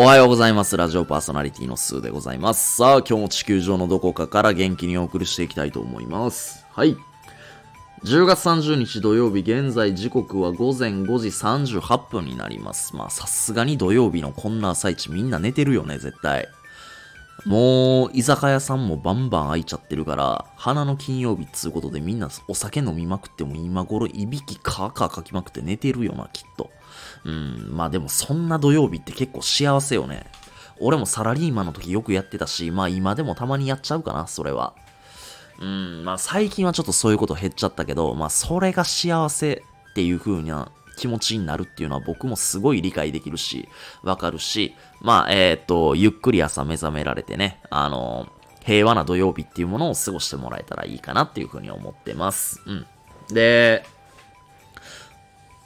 おはようございます。ラジオパーソナリティのスーでございます。さあ、今日も地球上のどこかから元気にお送りしていきたいと思います。はい。10月30日土曜日、現在時刻は午前5時38分になります。まあ、さすがに土曜日のこんな朝一みんな寝てるよね、絶対。もう、居酒屋さんもバンバン開いちゃってるから、花の金曜日っつうことでみんなお酒飲みまくっても今頃いびきカーカーかきまくって寝てるよな、きっと。うん、まあでもそんな土曜日って結構幸せよね。俺もサラリーマンの時よくやってたし、まあ今でもたまにやっちゃうかな、それは。うん、まあ最近はちょっとそういうこと減っちゃったけど、まあそれが幸せっていう風な気持ちになるっていうのは僕もすごい理解できるし、わかるし、まあえっ、と、ゆっくり朝目覚められてね、あの平和な土曜日っていうものを過ごしてもらえたらいいかなっていう風に思ってます。うん。で、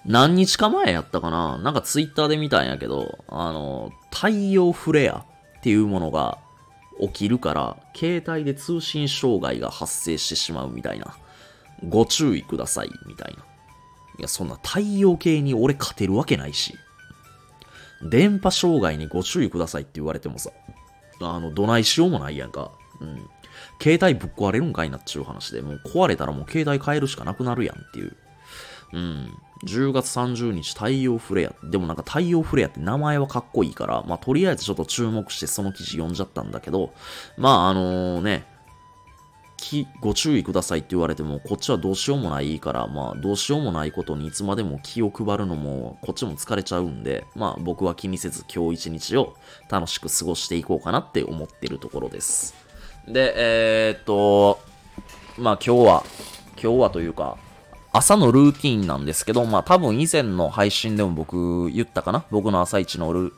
何日か前やったかな？なんかツイッターで見たんやけど、あの、太陽フレアっていうものが起きるから、携帯で通信障害が発生してしまうみたいな。ご注意ください、みたいな。いや、そんな太陽系に俺勝てるわけないし。電波障害にご注意くださいって言われてもさ、あの、どないしようもないやんか。うん。携帯ぶっ壊れるんかいなっちゅう話で、もう壊れたらもう携帯変えるしかなくなるやんっていう。うん。10月30日太陽フレア。でもなんか太陽フレアって名前はかっこいいから、まあとりあえずちょっと注目してその記事読んじゃったんだけど、まああのね、きご注意くださいって言われても、こっちはどうしようもないから、まあどうしようもないことにいつまでも気を配るのも、こっちも疲れちゃうんで、まあ僕は気にせず今日一日を楽しく過ごしていこうかなって思ってるところです。で、えー、っと、まあ今日は、今日はというか、朝のルーティーンなんですけど、まあ多分以前の配信でも僕言ったかな？僕の朝一のルー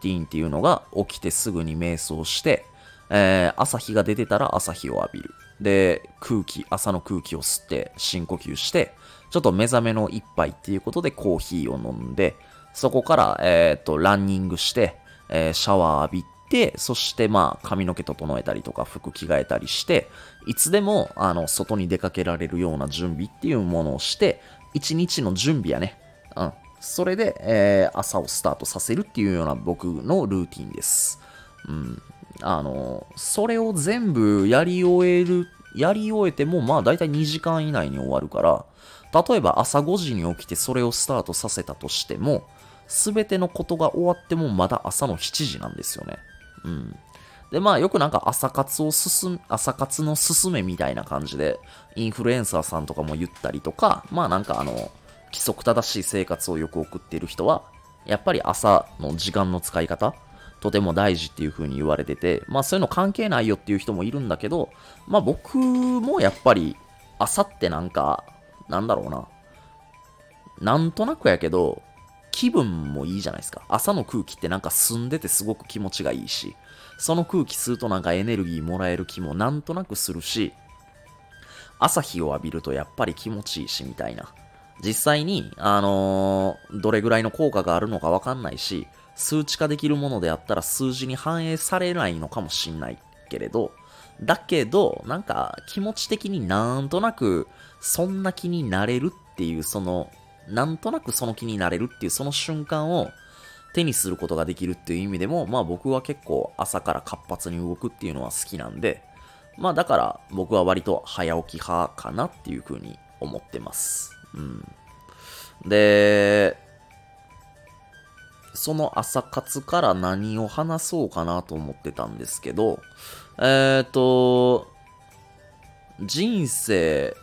ティーンっていうのが起きてすぐに瞑想して、えー、朝日が出てたら朝日を浴びる。で、空気、朝の空気を吸って深呼吸して、ちょっと目覚めの一杯っていうことでコーヒーを飲んで、そこから、えっ、と、ランニングして、えーシャワー浴びて、そしてまあ髪の毛整えたりとか服着替えたりして、いつでもあの外に出かけられるような準備っていうものをして、一日の準備やね。うん。それで、えー朝をスタートさせるっていうような僕のルーティンです。うん。あの、それを全部やり終える、やり終えても、まあ大体2時間以内に終わるから、例えば朝5時に起きてそれをスタートさせたとしても、すべてのことが終わってもまだ朝の7時なんですよね。うん。で、まあよくなんか朝活を進む、朝活の進めみたいな感じで、インフルエンサーさんとかも言ったりとか、まあなんかあの、規則正しい生活をよく送っている人は、やっぱり朝の時間の使い方、とても大事っていう風に言われてて、まあそういうの関係ないよっていう人もいるんだけど、まあ僕もやっぱり朝ってなんか、なんだろうな。なんとなくやけど、気分もいいじゃないですか。朝の空気ってなんか澄んでてすごく気持ちがいいし、その空気吸うとなんかエネルギーもらえる気もなんとなくするし、朝日を浴びるとやっぱり気持ちいいしみたいな。実際に、あのーどれぐらいの効果があるのかわかんないし、数値化できるものであったら数字に反映されないのかもしんないけれど、だけど、なんか気持ち的になんとなくそんな気になれるっていう、その、なんとなくその気になれるっていうその瞬間を手にすることができるっていう意味でも、まあ僕は結構朝から活発に動くっていうのは好きなんで、まあだから僕は割と早起き派かなっていうふうに思ってます。うん。で、その朝活から何を話そうかなと思ってたんですけど、えっ、と、人生、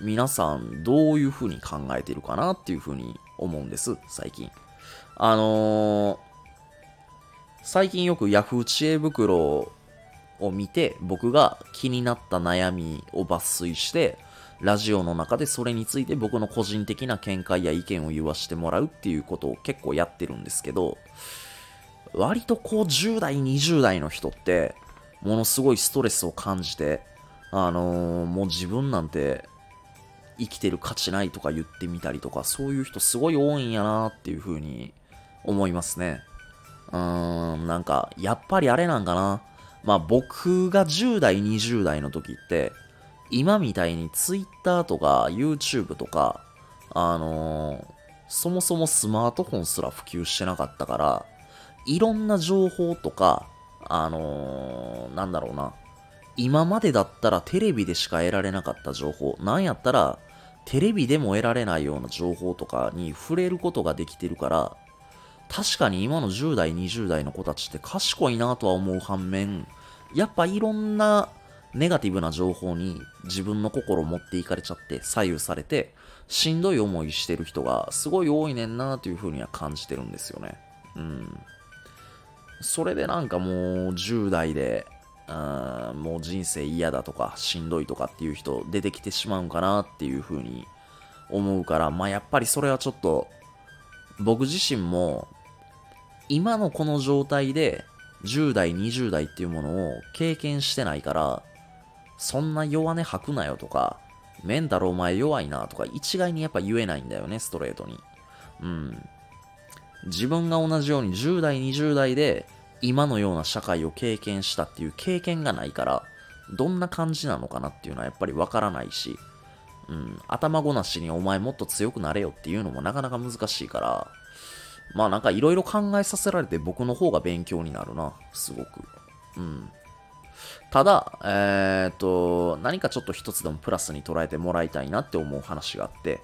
皆さんどういう風に考えてるかなっていう風に思うんです、最近。あのー最近よく Yahoo 知恵袋を見て、僕が気になった悩みを抜粋して、ラジオの中でそれについて僕の個人的な見解や意見を言わしてもらうっていうことを結構やってるんですけど、割とこう10代、20代の人って、ものすごいストレスを感じて、あのーもう自分なんて生きてる価値ないとか言ってみたりとか、そういう人すごい多いんやなっていう風に思いますね。うーん、なんか、やっぱりあれなんかな。まあ僕が10代、20代の時って、今みたいに Twitter とか YouTube とか、あのーそもそもスマートフォンすら普及してなかったから、いろんな情報とか、あのー、なんだろうな、今までだったらテレビでしか得られなかった情報、なんやったらテレビでも得られないような情報とかに触れることができてるから、確かに今の10代、20代の子たちって賢いなとは思う反面、やっぱいろんなネガティブな情報に自分の心を持っていかれちゃって左右されてしんどい思いしてる人がすごい多いねんなというふうには感じてるんですよね。うん。それでなんかもう10代で、あもう人生嫌だとかしんどいとかっていう人出てきてしまうんかなっていうふうに思うから、まあやっぱりそれはちょっと僕自身も今のこの状態で10代、20代っていうものを経験してないから、そんな弱音吐くなよとか、メンタルお前弱いなとか一概にやっぱ言えないんだよね、ストレートに。うん。自分が同じように10代、20代で今のような社会を経験したっていう経験がないから、どんな感じなのかなっていうのはやっぱりわからないし、うん、頭ごなしにお前もっと強くなれよっていうのもなかなか難しいから、まあなんかいろいろ考えさせられて僕の方が勉強になるな、すごく。うん。ただ、えー、っと、何かちょっと一つでもプラスに捉えてもらいたいなって思う話があって、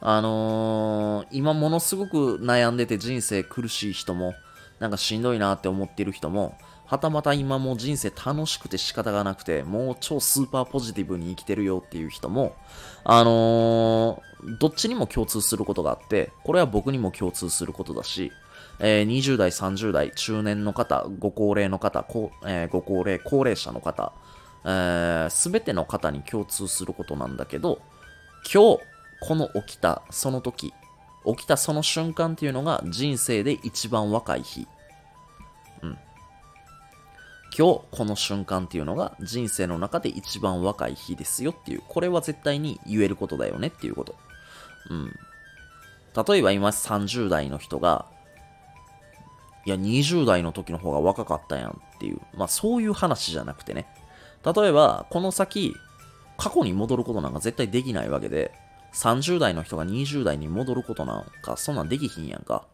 あのー、今ものすごく悩んでて人生苦しい人も、なんかしんどいなって思ってる人も、はたまた今も人生楽しくて仕方がなくて、もう超スーパーポジティブに生きてるよっていう人も、あのー、どっちにも共通することがあって、これは僕にも共通することだし、えー、20代、30代、中年の方、ご高齢の方、えー、ご高齢、高齢者の方、す、え、べ、ての方に共通することなんだけど、今日、この起きたその時、起きたその瞬間っていうのが人生で一番若い日。うん。今日この瞬間っていうのが人生の中で一番若い日ですよっていう、これは絶対に言えることだよねっていうこと。うん。例えば今30代の人が、いや20代の時の方が若かったやんっていう、まあそういう話じゃなくてね。例えば、この先、過去に戻ることなんか絶対できないわけで、30代の人が20代に戻ることなんか、そんなんできひんやんか。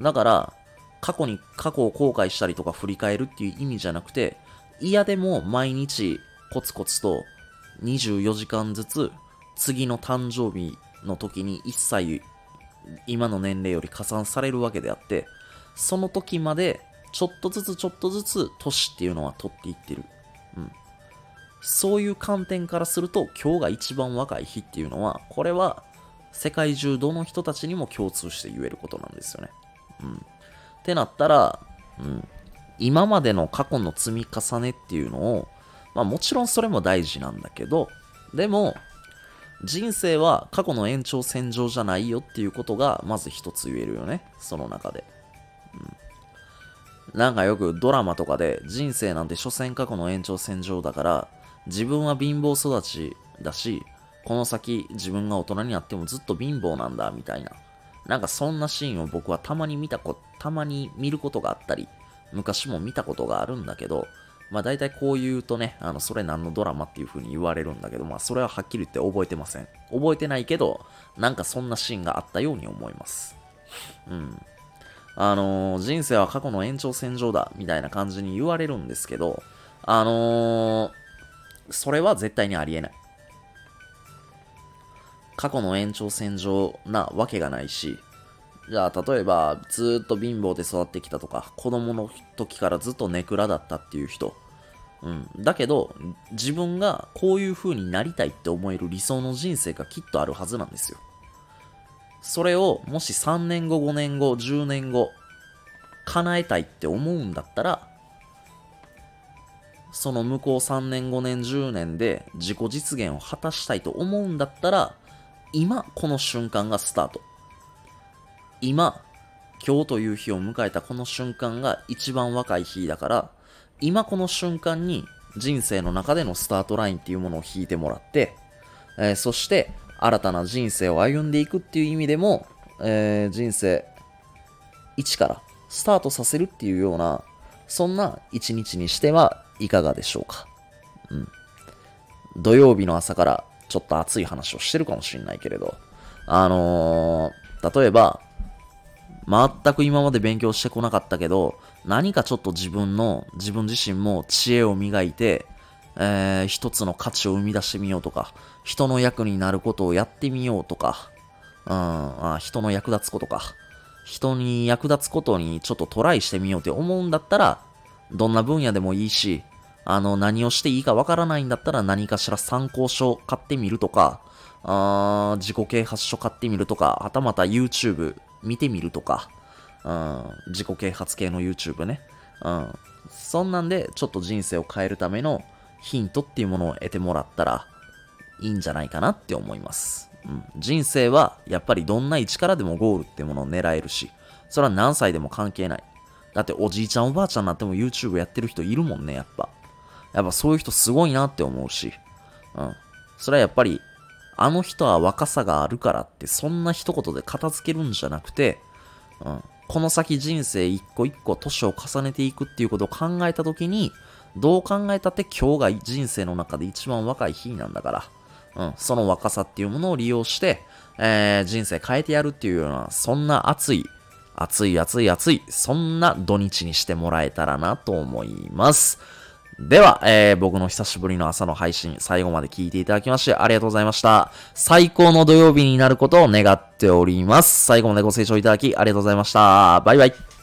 だから、過去に、過去を後悔したりとか振り返るっていう意味じゃなくて、嫌でも毎日コツコツと24時間ずつ次の誕生日の時に一切今の年齢より加算されるわけであって、その時までちょっとずつちょっとずつ年っていうのは取っていってる。うん。そういう観点からすると今日が一番若い日っていうのは、これは世界中どの人たちにも共通して言えることなんですよね。うん。ってなったら、うん。今までの過去の積み重ねっていうのを、まあもちろんそれも大事なんだけど、でも、人生は過去の延長線上じゃないよっていうことがまず一つ言えるよね。その中で。うん。なんかよくドラマとかで人生なんて所詮過去の延長線上だから自分は貧乏育ちだし、この先自分が大人になってもずっと貧乏なんだみたいな。なんかそんなシーンを僕はたまに見たこ、たまに見ることがあったり、昔も見たことがあるんだけど、まあ大体こう言うとね、あの、それ何のドラマっていう風に言われるんだけど、まあそれははっきり言って覚えてません。覚えてないけど、なんかそんなシーンがあったように思います。うん。あのー、人生は過去の延長線上だ、みたいな感じに言われるんですけど、あのー、それは絶対にありえない。過去の延長線上なわけがないし、じゃあ例えばずっと貧乏で育ってきたとか、子供の時からずっとネクラだったっていう人、うん。だけど、自分がこういう風になりたいって思える理想の人生がきっとあるはずなんですよ。それをもし3年後、5年後、10年後、叶えたいって思うんだったら、その向こう3年5年10年で自己実現を果たしたいと思うんだったら今この瞬間がスタート。今今日という日を迎えたこの瞬間が一番若い日だから今この瞬間に人生の中でのスタートラインっていうものを引いてもらって、えー、そして新たな人生を歩んでいくっていう意味でも、えー、人生一からスタートさせるっていうようなそんな一日にしてはいかがでしょうか？うん。土曜日の朝からちょっと熱い話をしてるかもしれないけれど、あのー、例えば、全く今まで勉強してこなかったけど、何かちょっと自分の、自分自身も知恵を磨いて、えー、一つの価値を生み出してみようとか、人の役になることをやってみようとか、うん、あ人の役立つことか。人に役立つことにちょっとトライしてみようって思うんだったら、どんな分野でもいいし、あの、何をしていいかわからないんだったら何かしら参考書買ってみるとか、あ自己啓発書買ってみるとか、はたまた YouTube 見てみるとか、うん、自己啓発系の YouTube ね。うん。そんなんで、ちょっと人生を変えるためのヒントっていうものを得てもらったらいいんじゃないかなって思います。うん。人生はやっぱりどんな位置からでもゴールっていうものを狙えるし、それは何歳でも関係ない。だっておじいちゃんおばあちゃんになっても YouTube やってる人いるもんね、やっぱ。やっぱそういう人すごいなって思うし。うん。それはやっぱり、あの人は若さがあるからってそんな一言で片付けるんじゃなくて、うん。この先人生一個一個年を重ねていくっていうことを考えたときに、どう考えたって今日が人生の中で一番若い日なんだから、うん、その若さっていうものを利用して、えー、人生変えてやるっていうような、そんな熱い、熱い熱い熱い、そんな土日にしてもらえたらなと思います。では、えー、僕の久しぶりの朝の配信、最後まで聞いていただきましてありがとうございました。最高の土曜日になることを願っております。最後までご清聴いただきありがとうございました。バイバイ。